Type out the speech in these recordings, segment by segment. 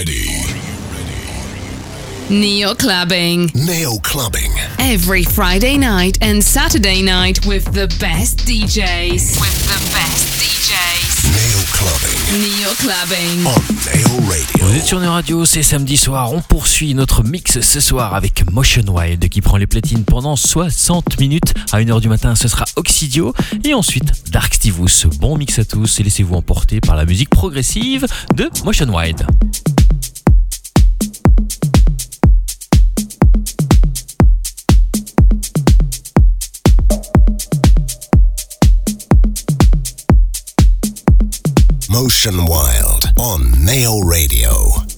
ready? Neo Clubbing. Neo Clubbing. Every Friday night and Saturday night with the best DJs. With the best DJs. Neo Clubbing. Neo Clubbing. On Neo Radio. Vous êtes sur Neo Radio, c'est samedi soir. On poursuit notre mix ce soir avec Motion Wild qui prend les platines pendant 60 minutes. À 1h du matin, ce sera Oxidio. Et ensuite, Dark Stivus. Bon mix à tous et laissez-vous emporter par la musique progressive de Motion Wild. Motion Wild on Nail Radio.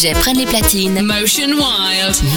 DJs prennent les platines. Motion Wild.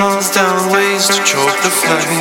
calls down ways to choke the flame.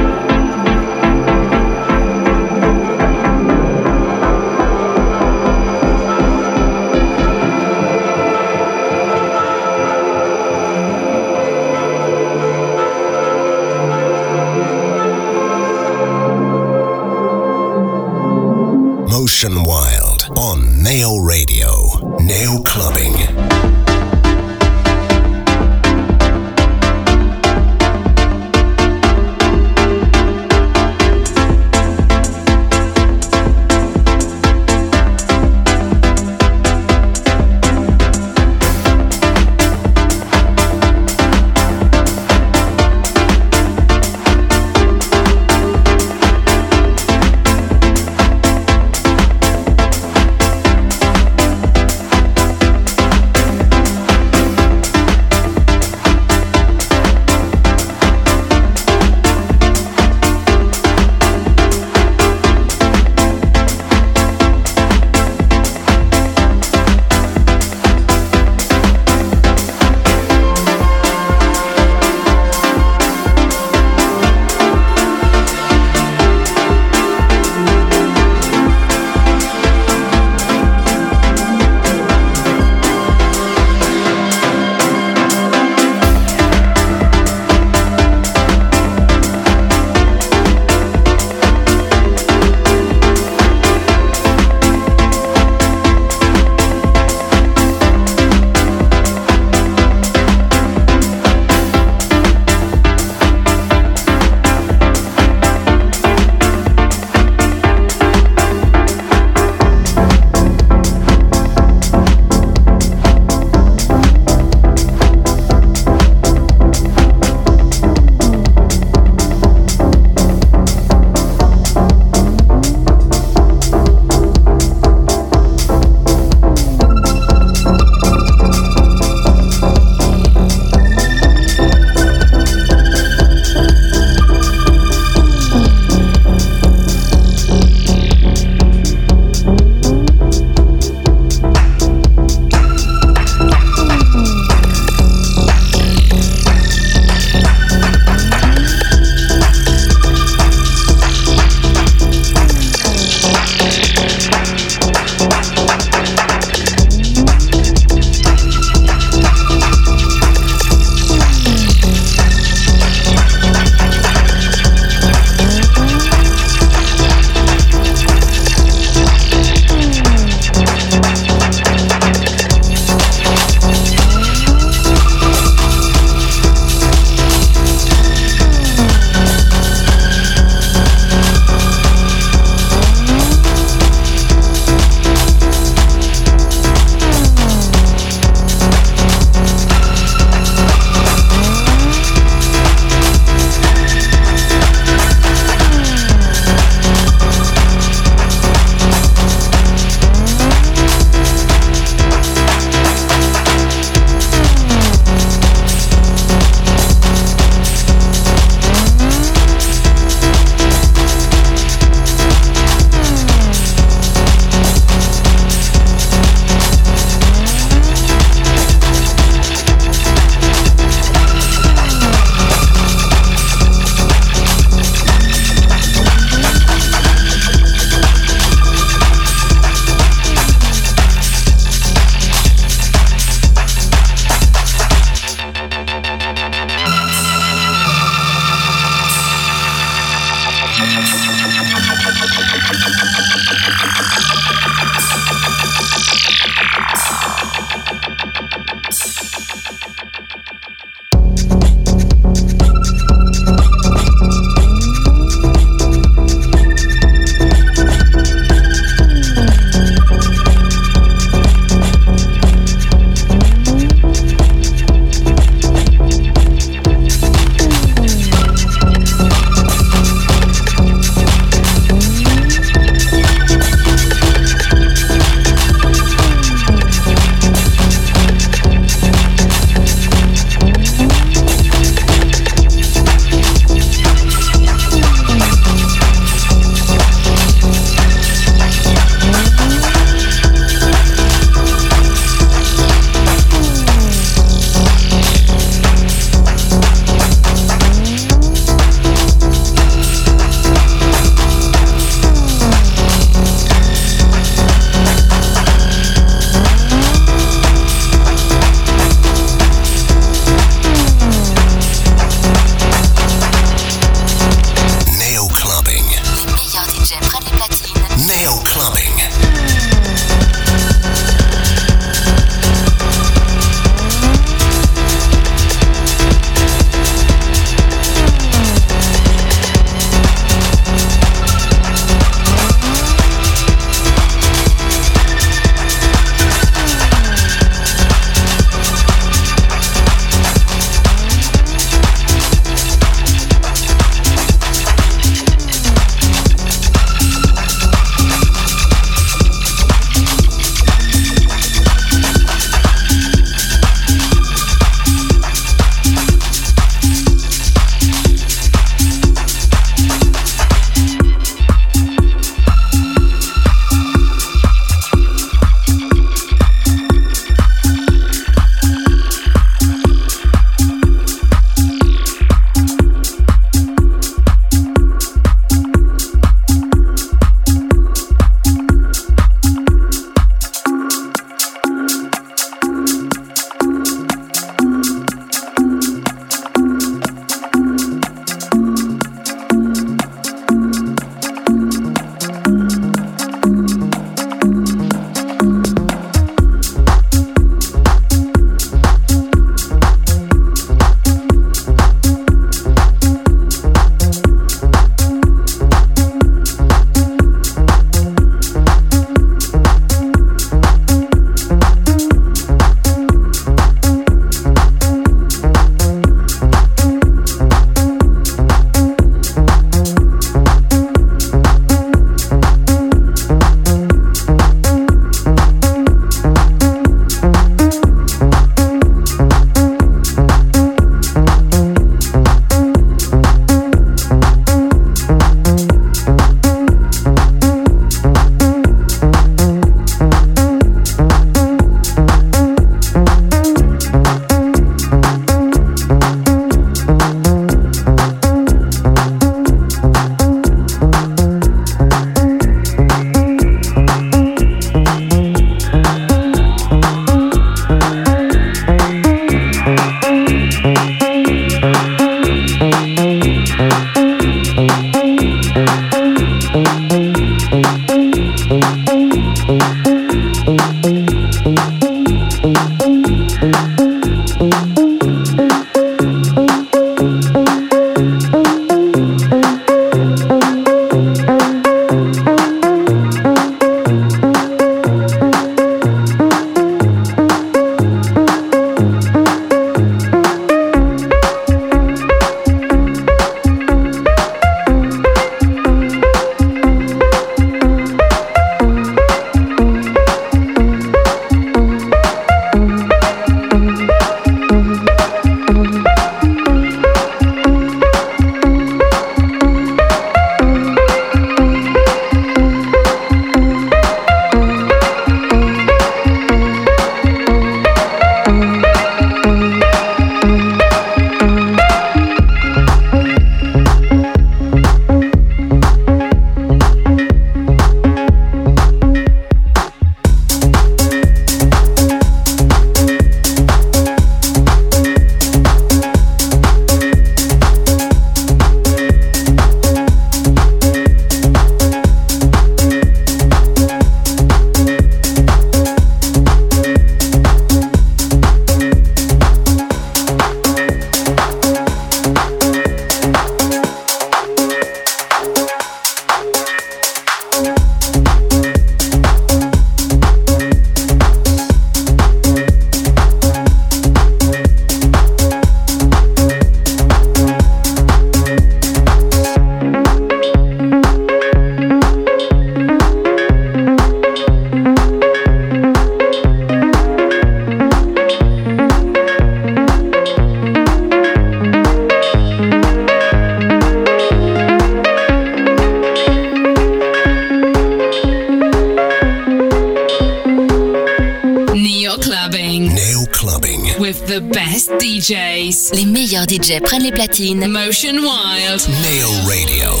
Prennent les platines. Motion Wild. Nail Radio.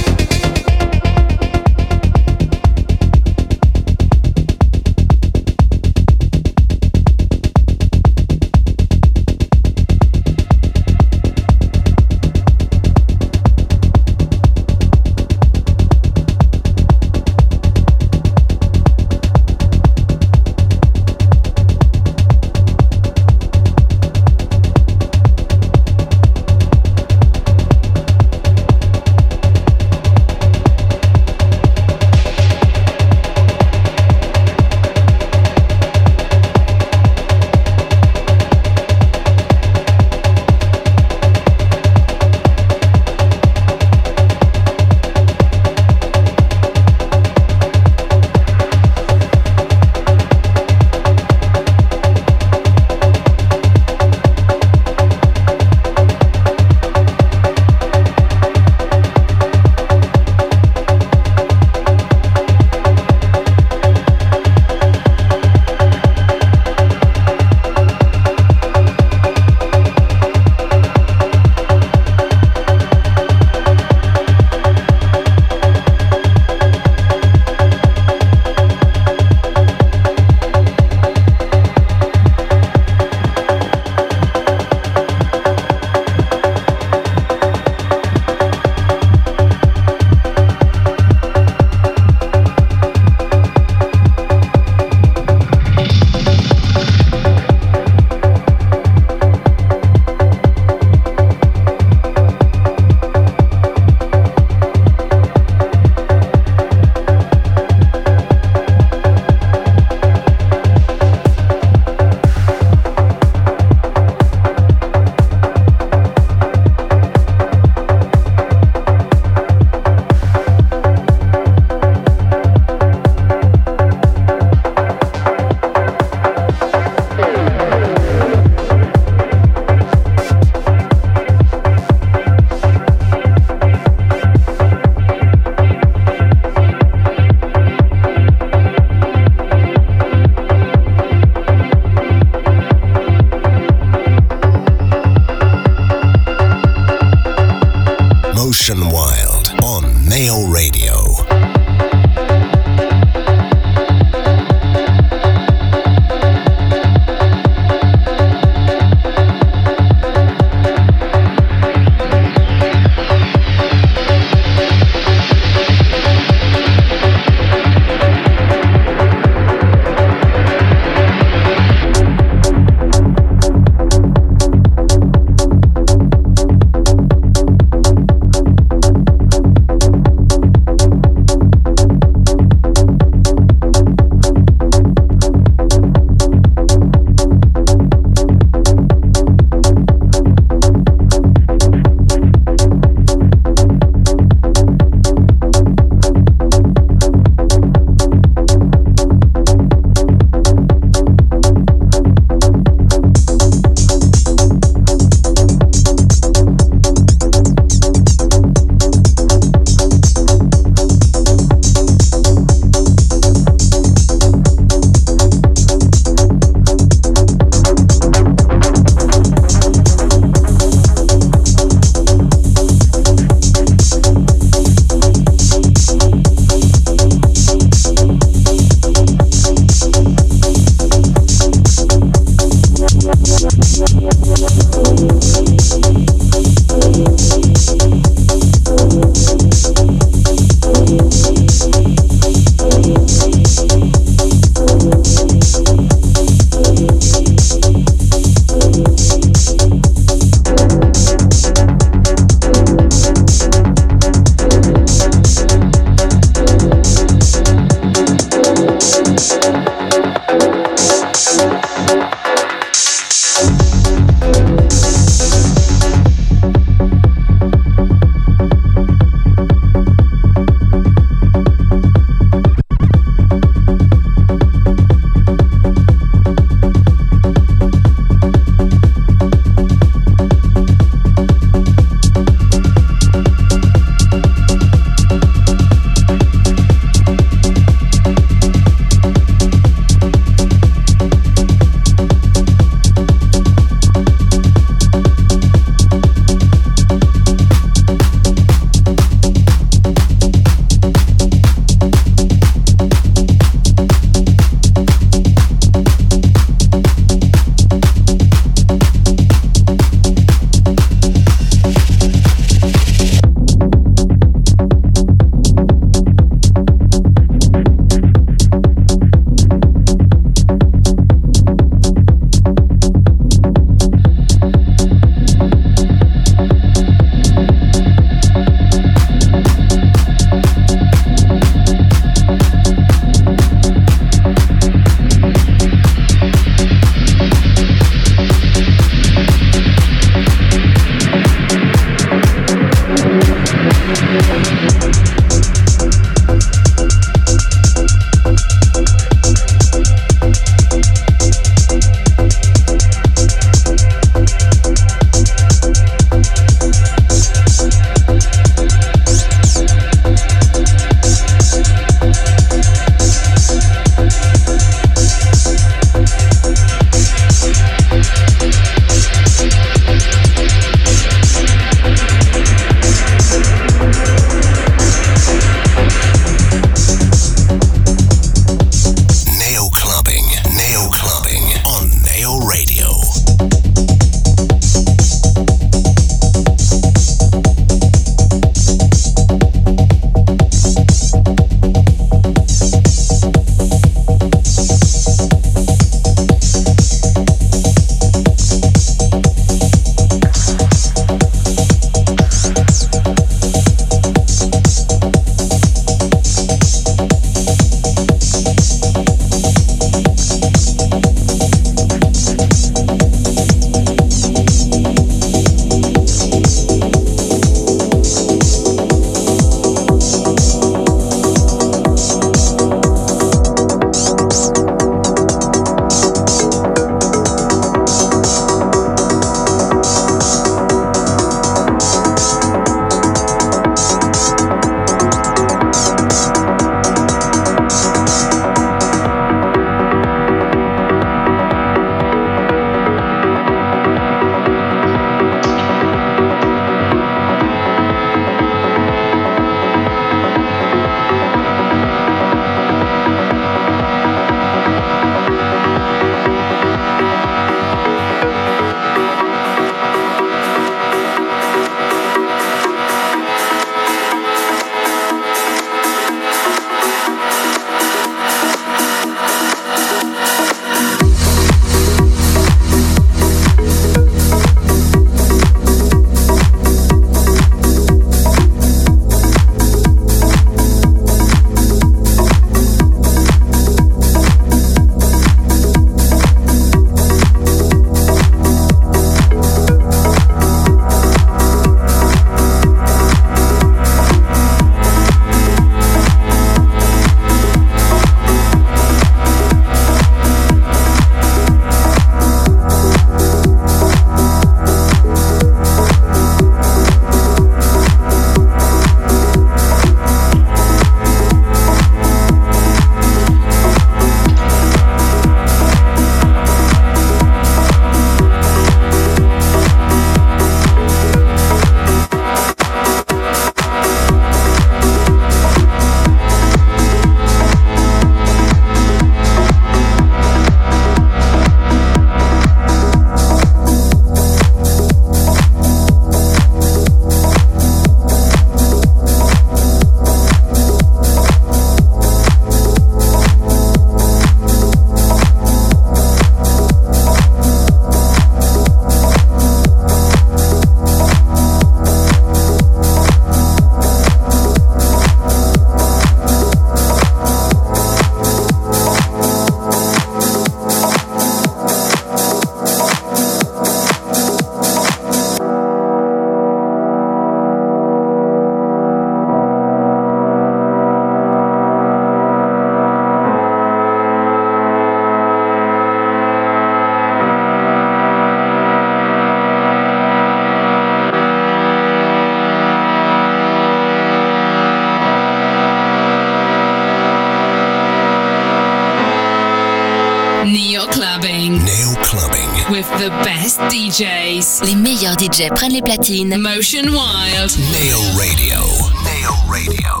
DJs. Les meilleurs DJs prennent les platines. Motion Wild. Nail Radio. Nail Radio.